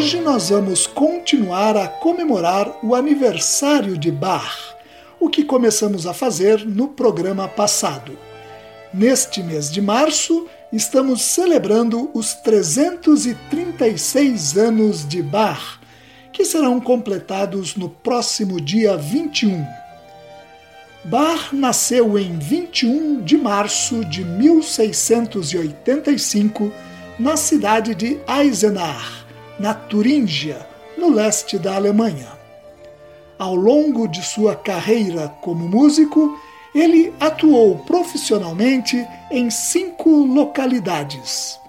Hoje nós vamos continuar a comemorar o aniversário de Bach, o que começamos a fazer no programa passado. Neste mês de março, estamos celebrando os 336 anos de Bach, que serão completados no próximo dia 21. Bach nasceu em 21 de março de 1685 na cidade de Eisenach na Turíngia, no leste da Alemanha. Ao longo de sua carreira como músico, ele atuou profissionalmente em cinco localidades: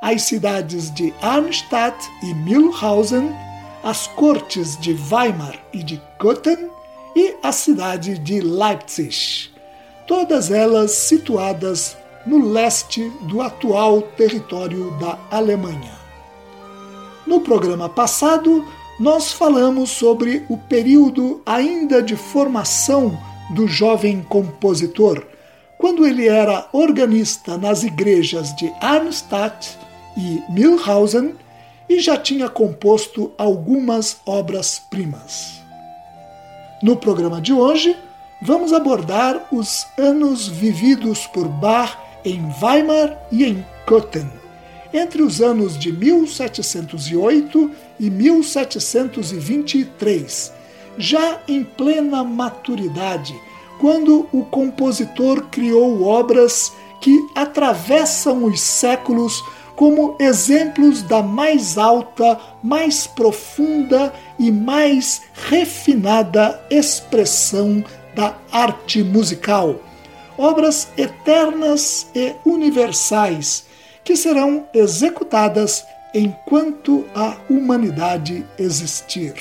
as cidades de Arnstadt e Mühlhausen, as cortes de Weimar e de Göttingen e a cidade de Leipzig, todas elas situadas no leste do atual território da Alemanha. No programa passado, nós falamos sobre o período ainda de formação do jovem compositor, quando ele era organista nas igrejas de Arnstadt e Mühlhausen e já tinha composto algumas obras-primas. No programa de hoje, vamos abordar os anos vividos por Bach em Weimar e em Köthen entre os anos de 1708 e 1723, já em plena maturidade, quando o compositor criou obras que atravessam os séculos como exemplos da mais alta, mais profunda e mais refinada expressão da arte musical. Obras eternas e universais que serão executadas enquanto a humanidade existir.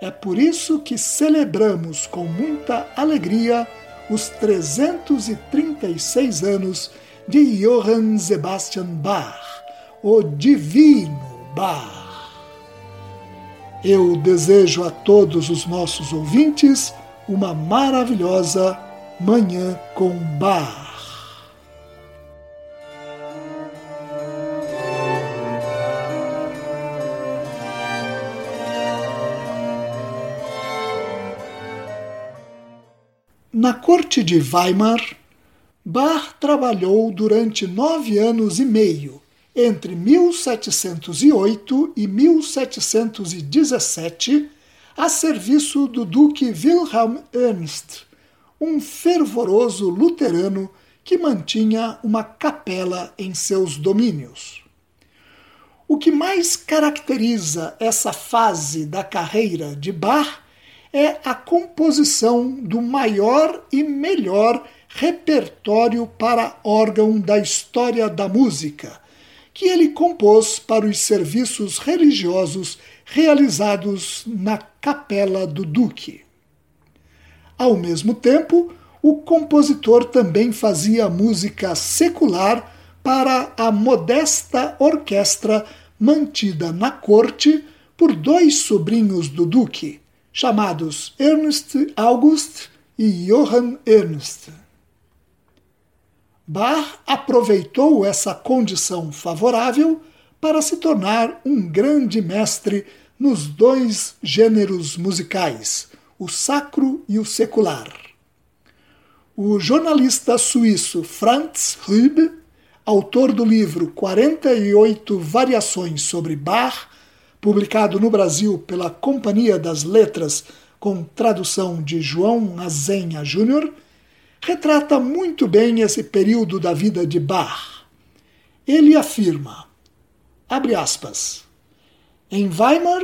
É por isso que celebramos com muita alegria os 336 anos de Johann Sebastian Bach, o Divino Bach. Eu desejo a todos os nossos ouvintes uma maravilhosa Manhã com Bach. Na corte de Weimar, Bach trabalhou durante nove anos e meio, entre 1708 e 1717, a serviço do Duque Wilhelm Ernst, um fervoroso luterano que mantinha uma capela em seus domínios. O que mais caracteriza essa fase da carreira de Bach é a composição do maior e melhor repertório para órgão da história da música, que ele compôs para os serviços religiosos realizados na capela do Duque. Ao mesmo tempo, o compositor também fazia música secular para a modesta orquestra mantida na corte por dois sobrinhos do Duque, chamados Ernst August e Johann Ernst. Bach aproveitou essa condição favorável para se tornar um grande mestre nos dois gêneros musicais, o sacro e o secular. O jornalista suíço Franz Rübe, autor do livro 48 Variações sobre Bach, publicado no Brasil pela Companhia das Letras, com tradução de João Azenha Júnior, retrata muito bem esse período da vida de Bach. Ele afirma, abre aspas, em Weimar,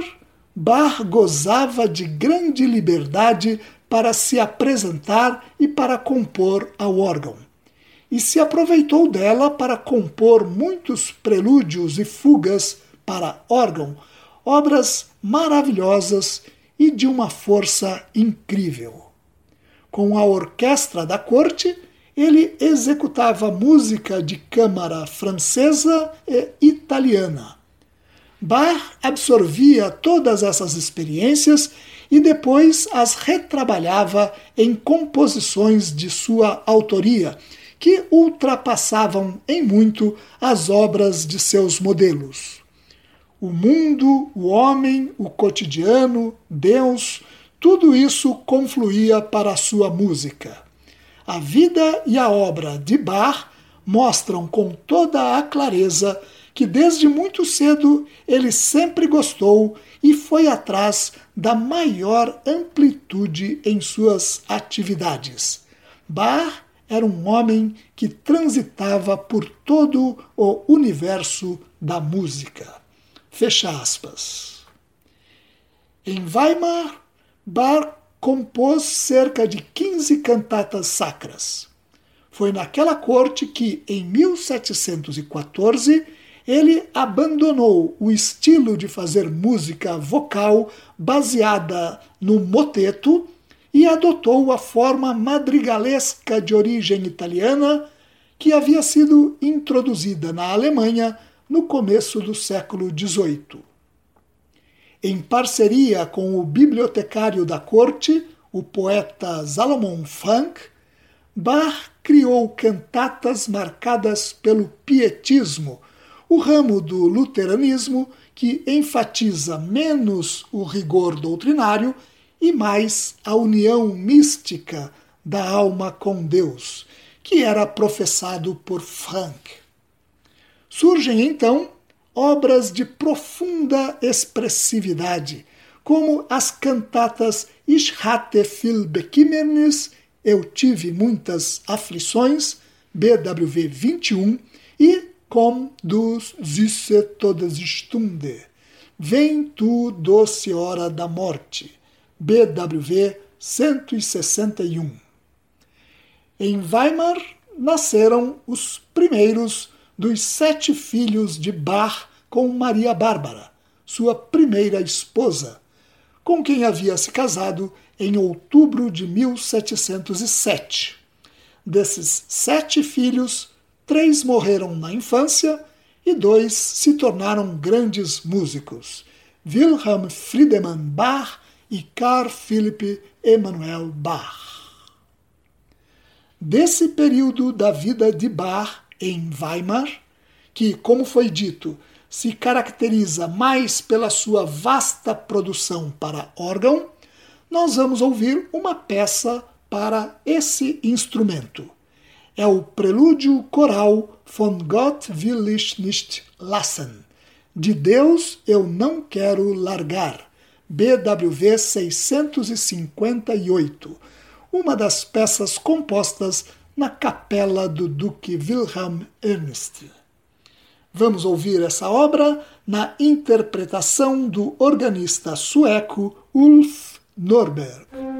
Bach gozava de grande liberdade para se apresentar e para compor ao órgão, e se aproveitou dela para compor muitos prelúdios e fugas para órgão, obras maravilhosas e de uma força incrível. Com a orquestra da corte, ele executava música de câmara francesa e italiana. Bach absorvia todas essas experiências e depois as retrabalhava em composições de sua autoria, que ultrapassavam em muito as obras de seus modelos. O mundo, o homem, o cotidiano, Deus, tudo isso confluía para a sua música. A vida e a obra de Bach mostram com toda a clareza que desde muito cedo ele sempre gostou e foi atrás da maior amplitude em suas atividades. Bach era um homem que transitava por todo o universo da música. Fecha aspas. Em Weimar, Bach compôs cerca de 15 cantatas sacras. Foi naquela corte que, em 1714, ele abandonou o estilo de fazer música vocal baseada no moteto e adotou a forma madrigalesca de origem italiana que havia sido introduzida na Alemanha no começo do século XVIII. Em parceria com o bibliotecário da corte, o poeta Salomon Frank, Bach criou cantatas marcadas pelo pietismo, o ramo do luteranismo que enfatiza menos o rigor doutrinário e mais a união mística da alma com Deus, que era professado por Frank. Surgem então obras de profunda expressividade, como as cantatas Ich hatte viel Bekümmernis, Eu tive muitas aflições, BWV 21, e Com du süße Todesstunde, Vem tu doce hora da morte, BWV 161. Em Weimar nasceram os primeiros dos sete filhos de Bar com Maria Bárbara, sua primeira esposa, com quem havia se casado em outubro de 1707. Desses sete filhos, três morreram na infância e dois se tornaram grandes músicos: Wilhelm Friedemann Bach e Carl Philipp Emanuel Bach. Desse período da vida de Bach em Weimar, que, como foi dito, se caracteriza mais pela sua vasta produção para órgão, nós vamos ouvir uma peça para esse instrumento. É o Prelúdio Coral Von Gott will ich nicht lassen. De Deus eu não quero largar. BWV 658, uma das peças compostas na capela do Duque Wilhelm Ernst. Vamos ouvir essa obra na interpretação do organista sueco Ulf Norberg.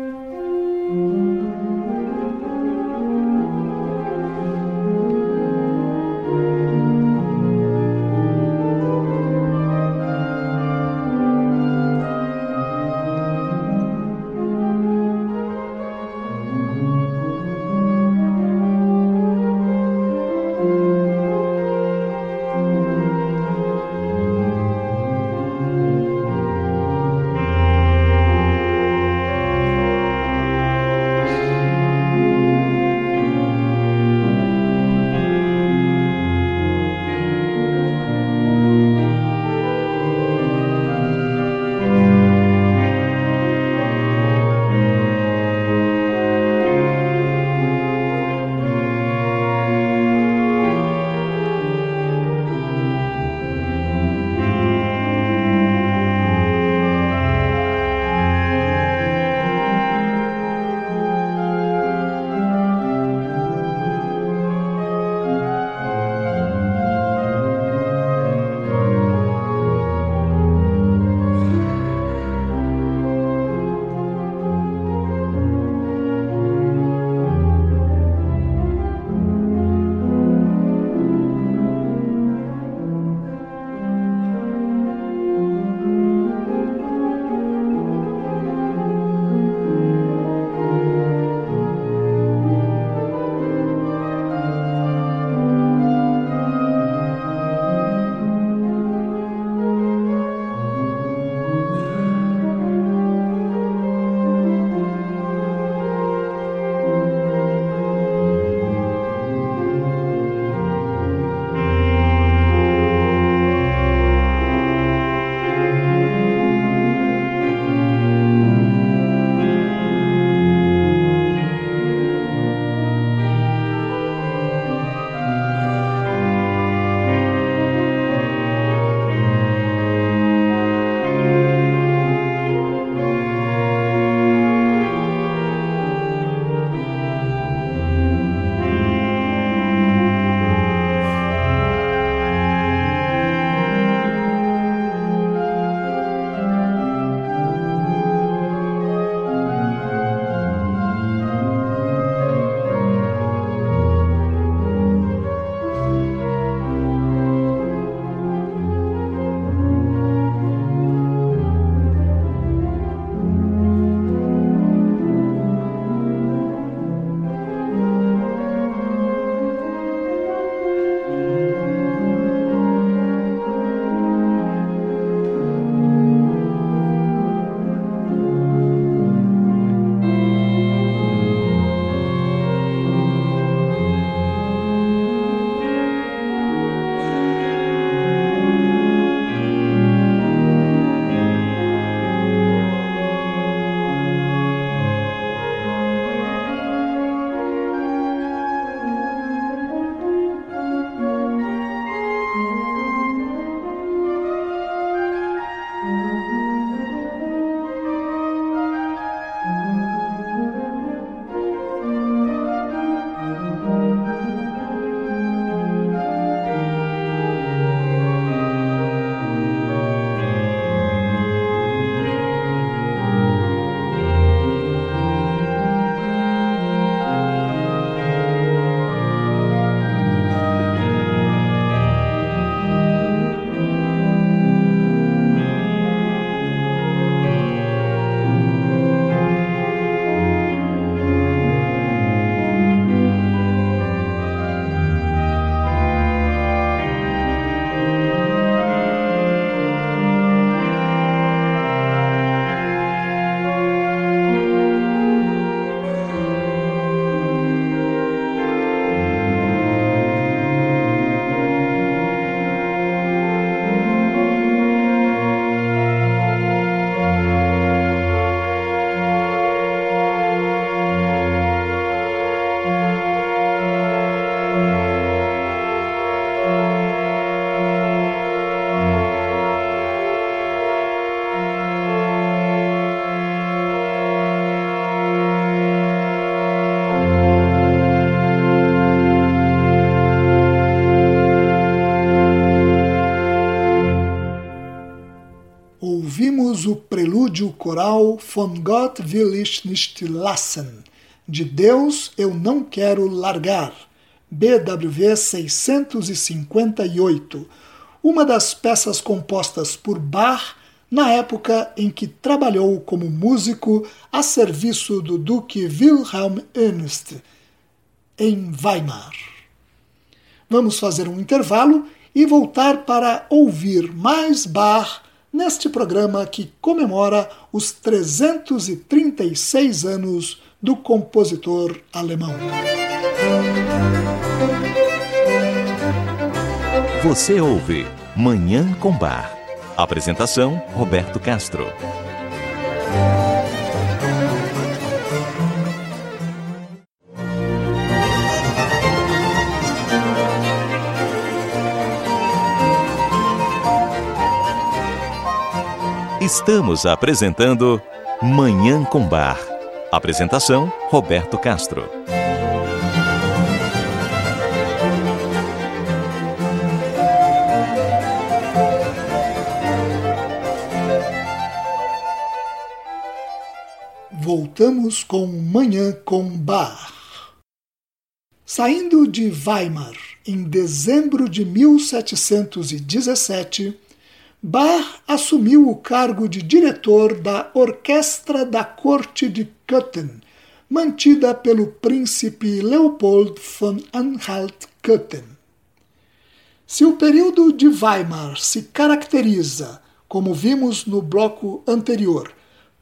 Coral Von Gott will ich nicht lassen, de Deus eu não quero largar, BWV 658, uma das peças compostas por Bach na época em que trabalhou como músico a serviço do Duque Wilhelm Ernst em Weimar. Vamos fazer um intervalo e voltar para ouvir mais Bach neste programa que comemora os 336 anos do compositor alemão. Você ouve Manhã com Bar. Apresentação Roberto Castro. Estamos apresentando Manhã com Bar. Apresentação Roberto Castro. Voltamos com Manhã com Bar. Saindo de Weimar em dezembro de 1717, Bach assumiu o cargo de diretor da Orquestra da Corte de Köthen, mantida pelo príncipe Leopold von Anhalt-Köthen. Se o período de Weimar se caracteriza, como vimos no bloco anterior,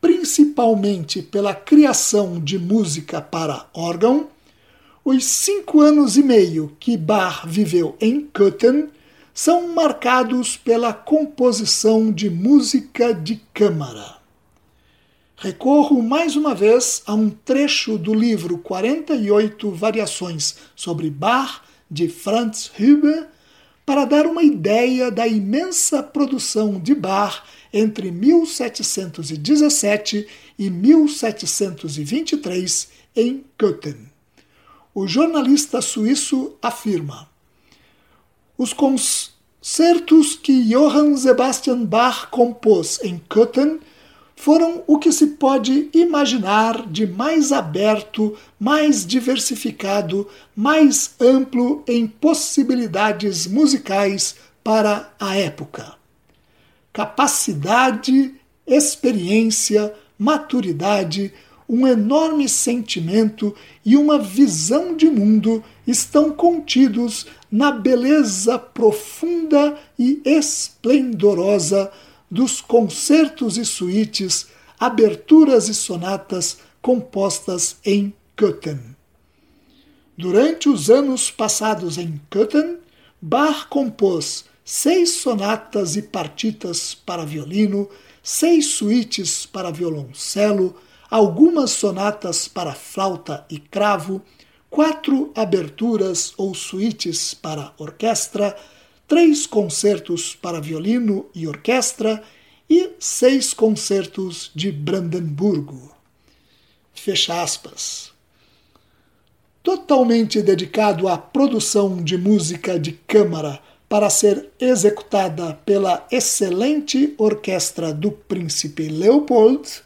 principalmente pela criação de música para órgão, os cinco anos e meio que Bach viveu em Köthen são marcados pela composição de música de câmara. Recorro mais uma vez a um trecho do livro 48 Variações sobre Bach, de Franz Huber, para dar uma ideia da imensa produção de Bach entre 1717 e 1723 em Köthen. O jornalista suíço afirma: os concertos que Johann Sebastian Bach compôs em Köthen foram o que se pode imaginar de mais aberto, mais diversificado, mais amplo em possibilidades musicais para a época. Capacidade, experiência, maturidade, um enorme sentimento e uma visão de mundo estão contidos na beleza profunda e esplendorosa dos concertos e suítes, aberturas e sonatas compostas em Köthen. Durante os anos passados em Köthen, Bach compôs seis sonatas e partitas para violino, seis suítes para violoncelo, algumas sonatas para flauta e cravo, quatro aberturas ou suítes para orquestra, três concertos para violino e orquestra e seis concertos de Brandemburgo. Fecha aspas. Totalmente dedicado à produção de música de câmara para ser executada pela excelente orquestra do príncipe Leopold,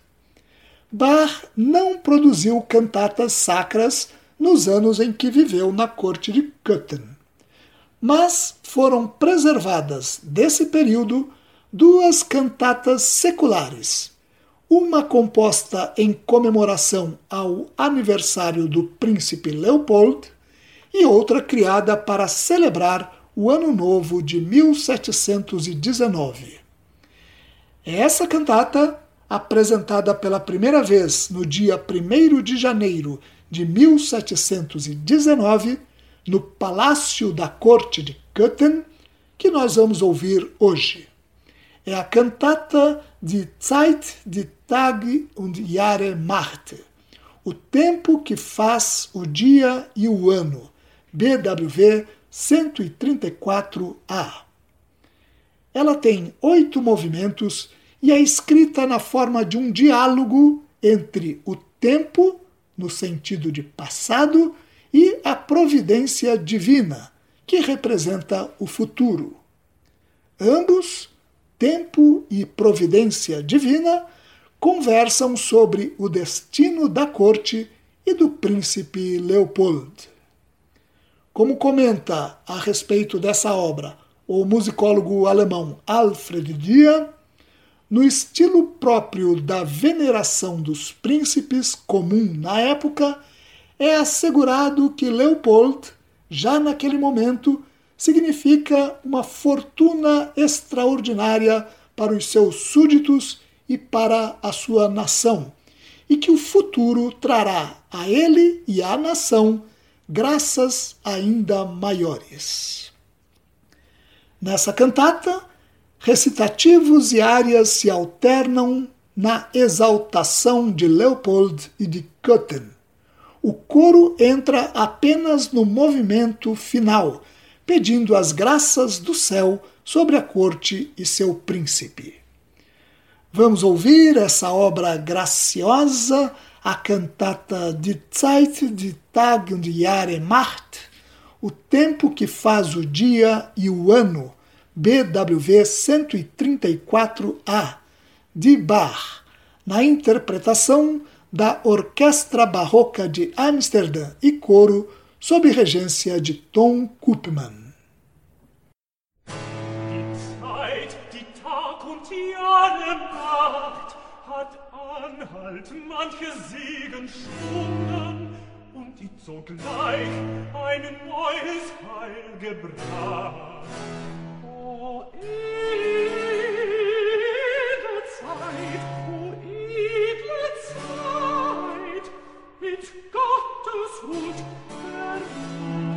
Bach não produziu cantatas sacras nos anos em que viveu na corte de Köthen. Mas foram preservadas desse período duas cantatas seculares, uma composta em comemoração ao aniversário do príncipe Leopold e outra criada para celebrar o Ano Novo de 1719. Essa cantata apresentada pela primeira vez no dia 1 de janeiro de 1719, no Palácio da Corte de Köthen, que nós vamos ouvir hoje. É a cantata de Zeit de Tag und Jahre macht, o tempo que faz o dia e o ano, BWV 134A. Ela tem oito movimentos e é escrita na forma de um diálogo entre o tempo, no sentido de passado, e a providência divina, que representa o futuro. Ambos, tempo e providência divina, conversam sobre o destino da corte e do príncipe Leopold. Como comenta a respeito dessa obra o musicólogo alemão Alfred Dia, no estilo próprio da veneração dos príncipes comum na época, é assegurado que Leopold, já naquele momento, significa uma fortuna extraordinária para os seus súditos e para a sua nação, e que o futuro trará a ele e à nação graças ainda maiores. Nessa cantata, recitativos e áreas se alternam na exaltação de Leopold e de Köthen. O coro entra apenas no movimento final, pedindo as graças do céu sobre a corte e seu príncipe. Vamos ouvir essa obra graciosa, a cantata Die Zeit, die Tag und Jahre macht, o tempo que faz o dia e o ano, BWV 134A, de Bach, na interpretação da Orquestra Barroca de Amsterdã e coro sob regência de Tom Koopman. anhalt manche Segenstunden und die zugleich ein neues Heil gebracht. Zeit, mit Gottes Hut verruht.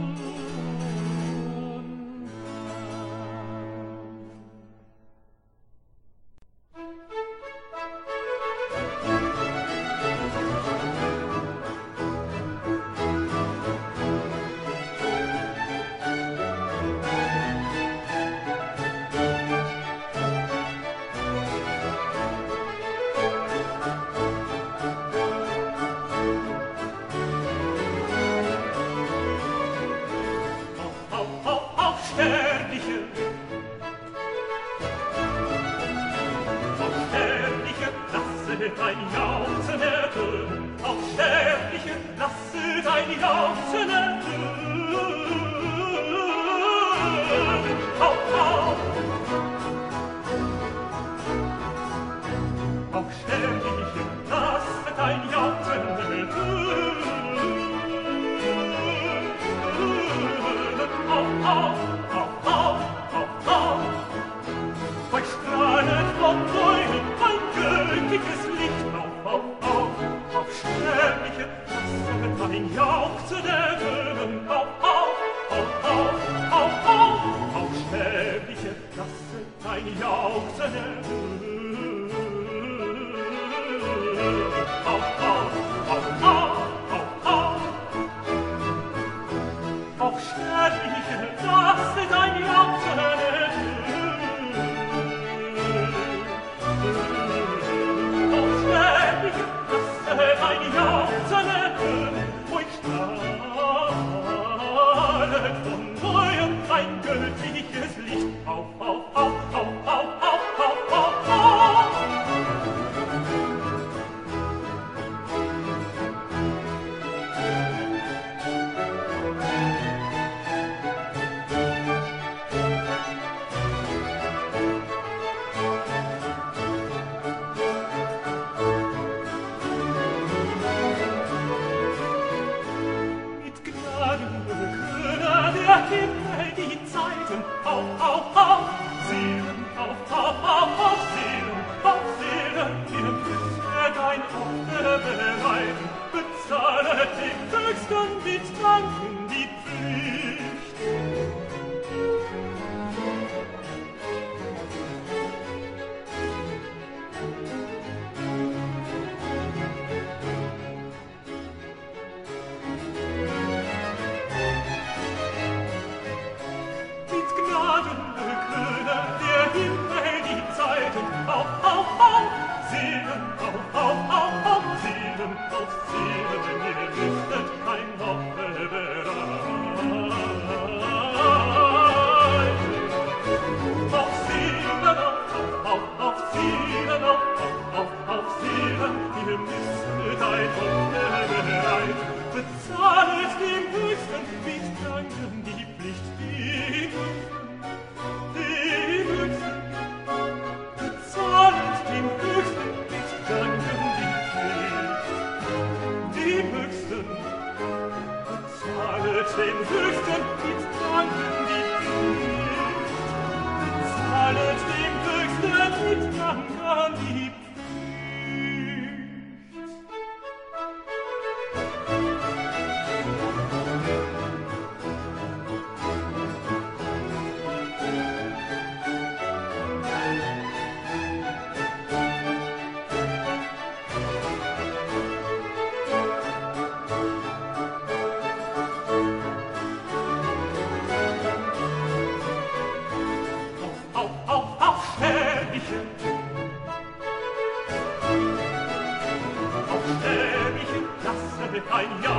No.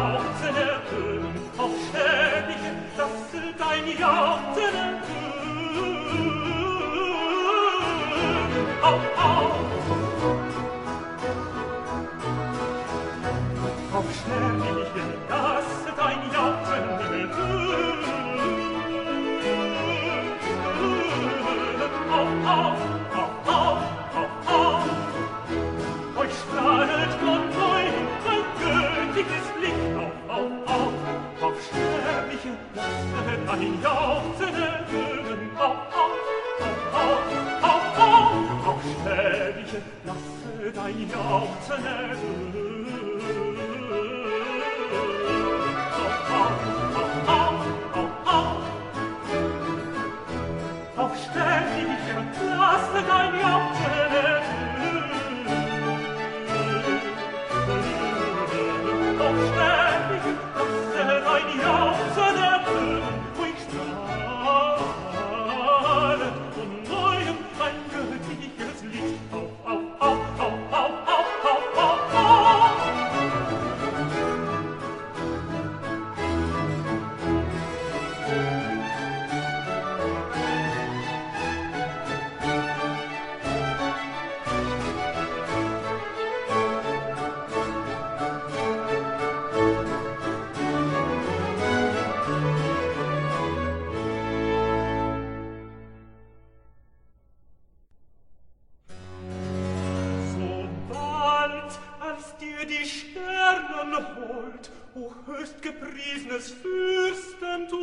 die Sternen hold, o höchst gepriesnes Fürstentum,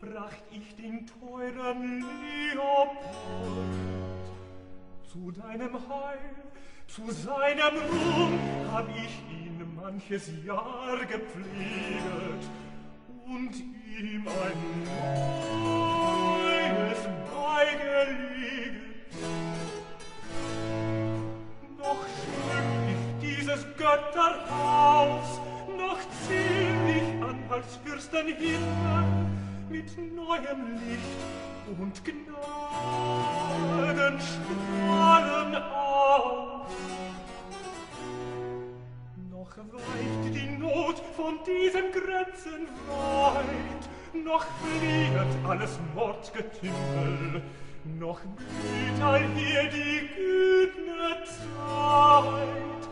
bracht ich den teuren Leopold. Zu deinem Heil, zu seinem Ruhm hab ich ihn manches Jahr gepflegt und ihm ein neues beigelegt. Götterhaus noch zieh an als Fürsten mit neuem Licht und Gnaden strahlen auf. Noch weicht die Not von diesen Grenzen weit, noch flieht alles Mordgetümmel, noch blüht all hier die gütne Zeit.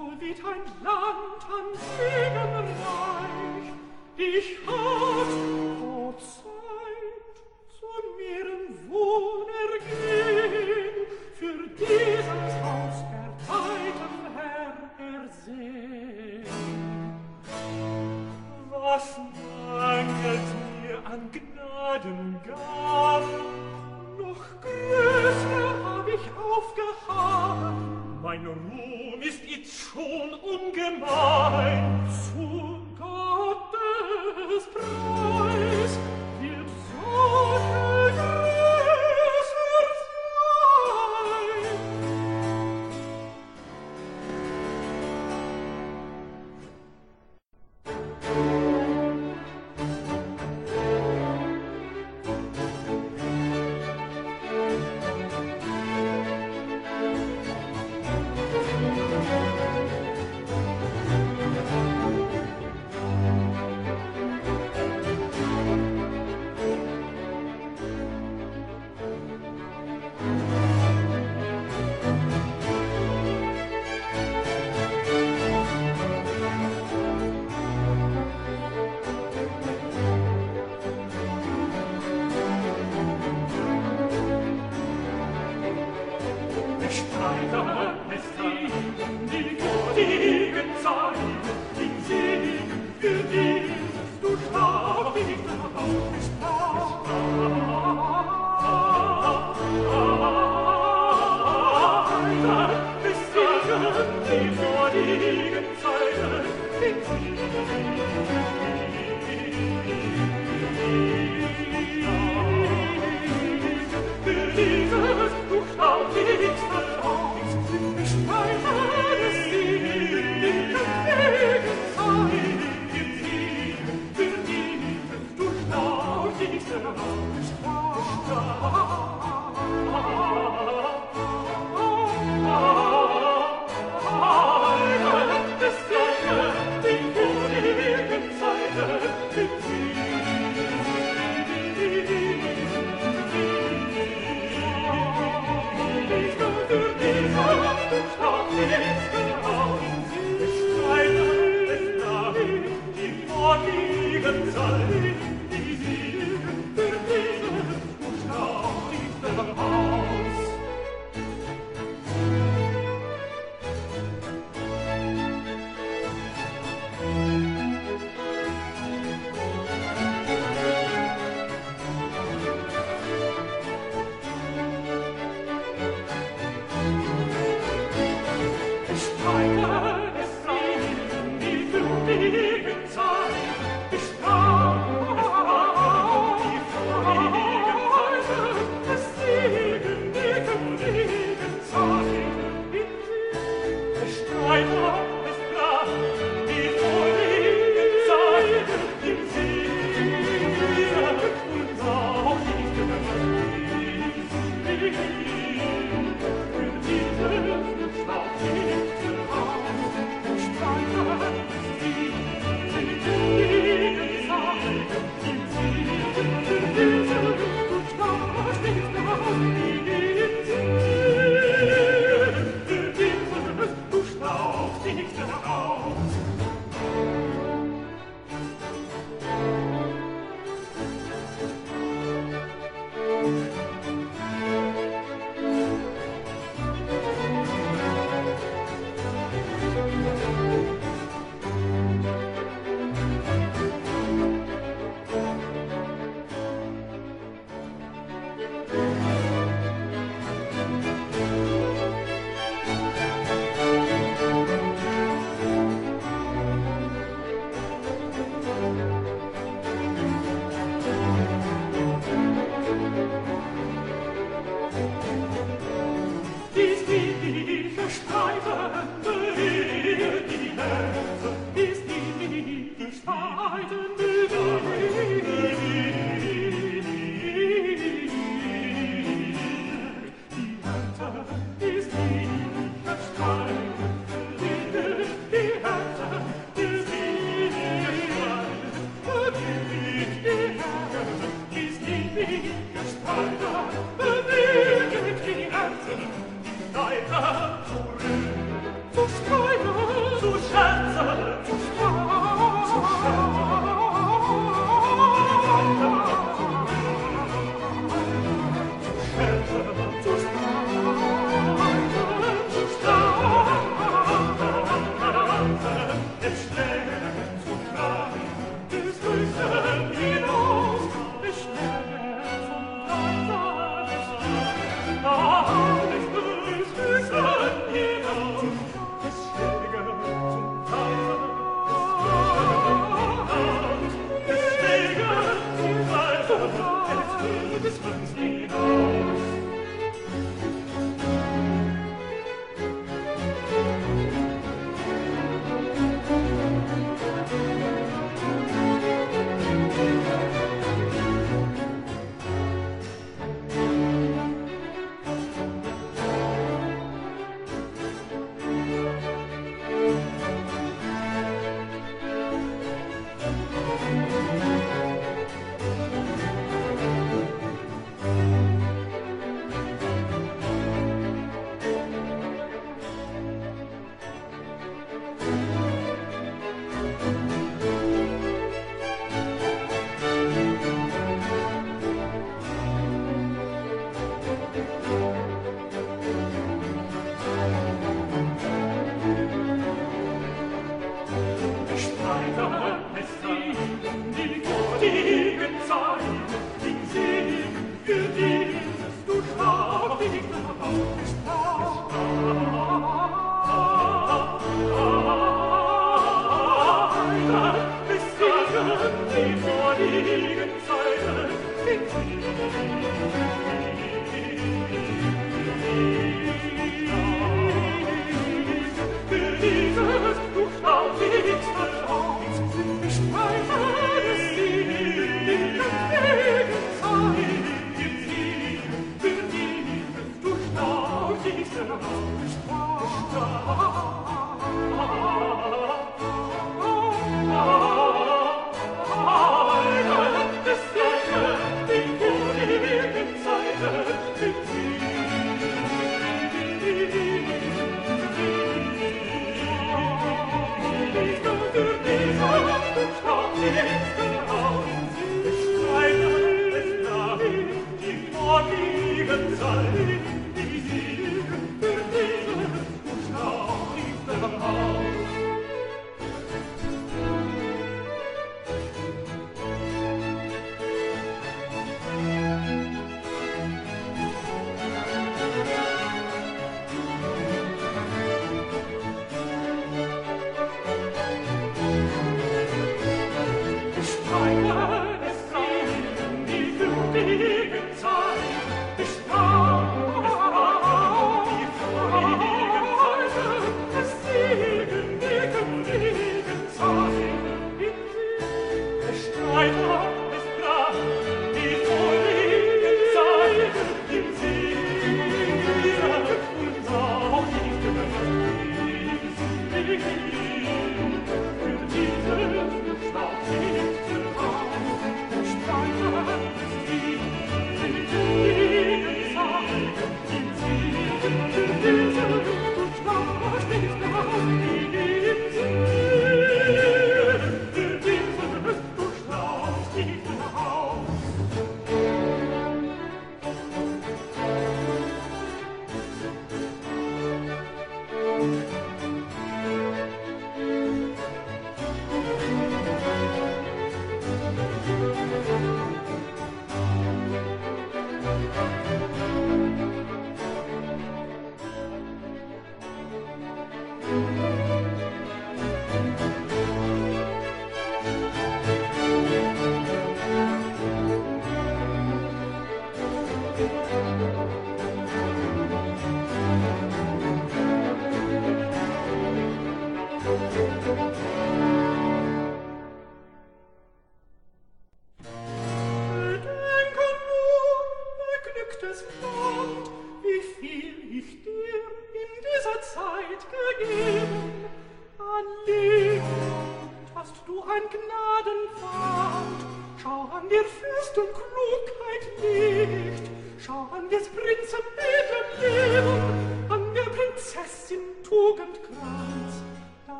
so wird ein Land an Segen reich. Ich hab vor Zeit zu mehrem Wohlergehen für dieses Haus erteilten Herr ersehn. Was mangelt mir an Gnadengaben, noch größer hab ich aufgehaben, mein Ruhm ist jetzt schon ungemein. Zu Gottes Preis wird so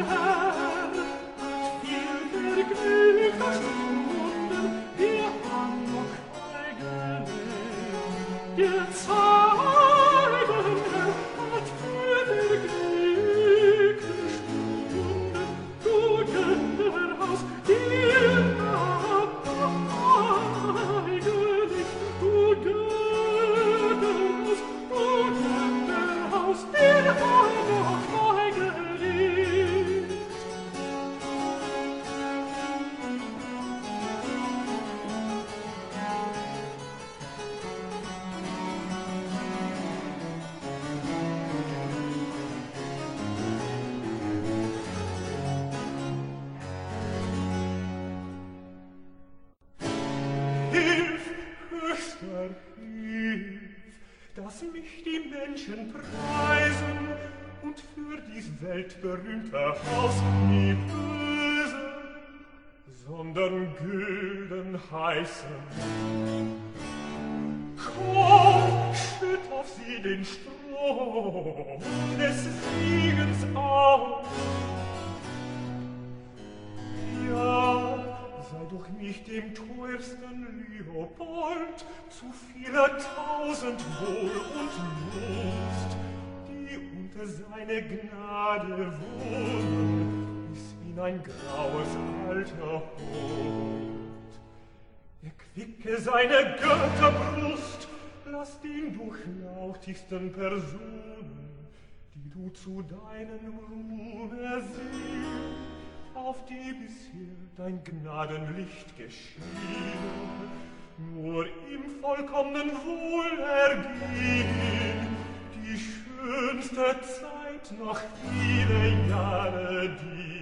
her. zu viele tausend Wohl und Lust, die unter seine Gnade wohnen, bis in ein graues Alter holt. Erquicke seine Götterbrust, lass ihn durch lautigsten Personen, die du zu deinem ruhm siehst, auf die bisher dein Gnadenlicht geschieht nur im vollkommenen Wohlergehen die schönste Zeit noch viele Jahre dienen.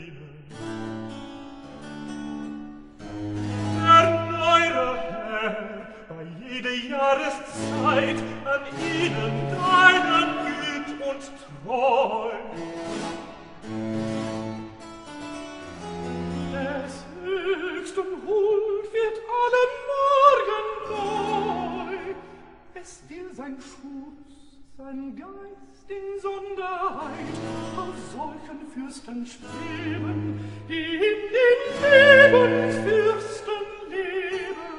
Erneuere, Herr, bei jeder Jahreszeit an ihnen deinen Güt und Treu. Es höchst um Wohl wird allem Es will sein Schutz, sein Geist in Sonderheit auf solchen Fürsten streben, die in den Lebensfürsten leben.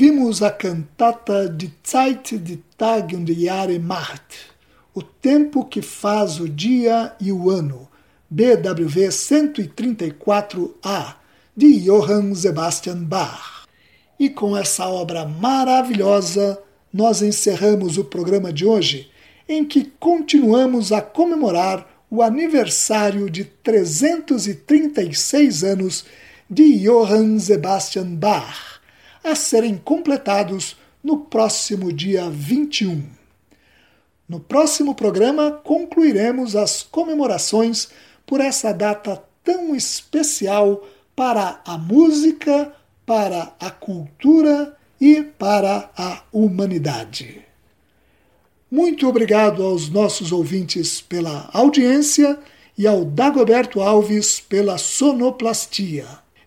Ouvimos a cantata de Zeit de Tag und Jahre macht, o tempo que faz o dia e o ano, BWV 134A, de Johann Sebastian Bach. E com essa obra maravilhosa, nós encerramos o programa de hoje, em que continuamos a comemorar o aniversário de 336 anos de Johann Sebastian Bach a serem completados no próximo dia 21. No próximo programa concluiremos as comemorações por essa data tão especial para a música, para a cultura e para a humanidade. Muito obrigado aos nossos ouvintes pela audiência e ao Dagoberto Alves pela sonoplastia.